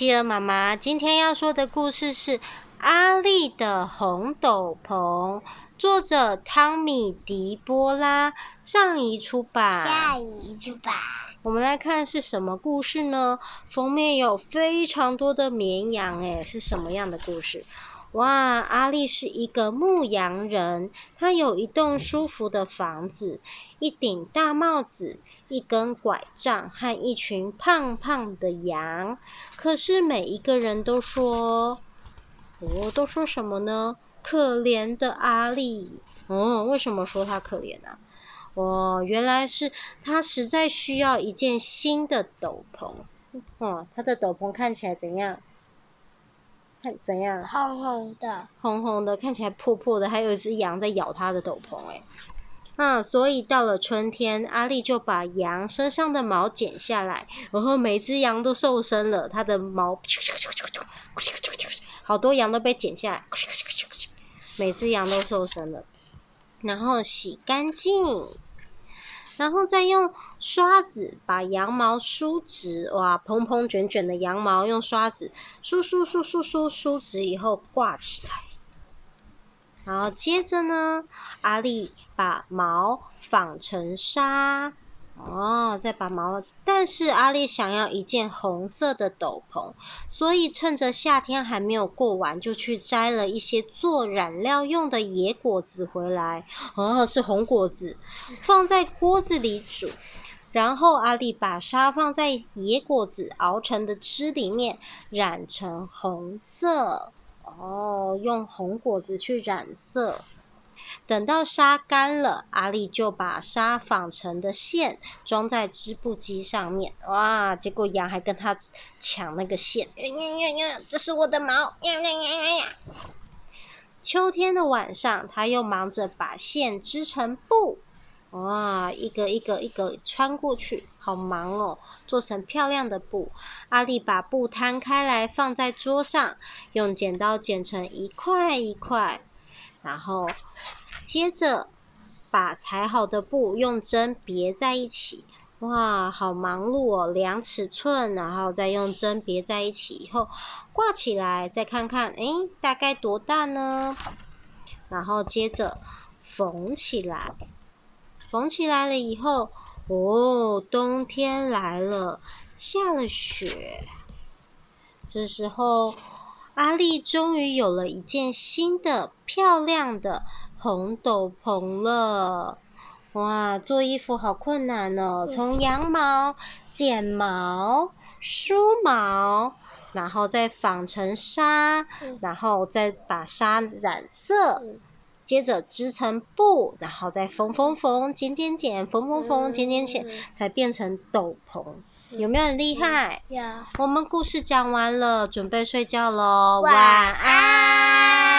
企鹅妈妈今天要说的故事是《阿力的红斗篷》，作者汤米·迪波拉，上一出版。下一出版。我们来看是什么故事呢？封面有非常多的绵羊，诶，是什么样的故事？哇，阿力是一个牧羊人，他有一栋舒服的房子，一顶大帽子，一根拐杖和一群胖胖的羊。可是每一个人都说，哦，都说什么呢？可怜的阿力。哦，为什么说他可怜呢？哦，原来是他实在需要一件新的斗篷。哦，他的斗篷看起来怎样？看怎样？红红的，红红的，看起来破破的，还有一只羊在咬它的斗篷，哎，啊，所以到了春天，阿力就把羊身上的毛剪下来，然后每只羊都瘦身了，它的毛，好多羊都被剪下来，每只羊都瘦身了，然后洗干净。然后再用刷子把羊毛梳直，哇，蓬蓬卷卷的羊毛用刷子梳梳梳梳梳梳直以后挂起来。然后接着呢，阿力把毛纺成纱。哦，再把毛，但是阿力想要一件红色的斗篷，所以趁着夏天还没有过完，就去摘了一些做染料用的野果子回来。哦，是红果子，放在锅子里煮。然后阿力把纱放在野果子熬成的汁里面，染成红色。哦，用红果子去染色。等到纱干了，阿力就把纱纺成的线装在织布机上面。哇！结果羊还跟他抢那个线。呀呀呀！这是我的毛！呀呀呀呀呀！秋天的晚上，他又忙着把线织成布。哇！一个一个一个穿过去，好忙哦！做成漂亮的布。阿力把布摊开来放在桌上，用剪刀剪成一块一块，然后。接着，把裁好的布用针别在一起。哇，好忙碌哦！量尺寸，然后再用针别在一起以后挂起来，再看看，哎，大概多大呢？然后接着缝起来。缝起来了以后，哦，冬天来了，下了雪。这时候，阿力终于有了一件新的、漂亮的。红斗篷了，哇！做衣服好困难哦，从羊毛、剪毛、梳毛，然后再纺成纱，然后再把纱染色，接着织成布，然后再缝缝缝、剪剪剪、缝缝缝、剪剪剪，才变成斗篷。有没有很厉害？有。我们故事讲完了，准备睡觉喽，晚安。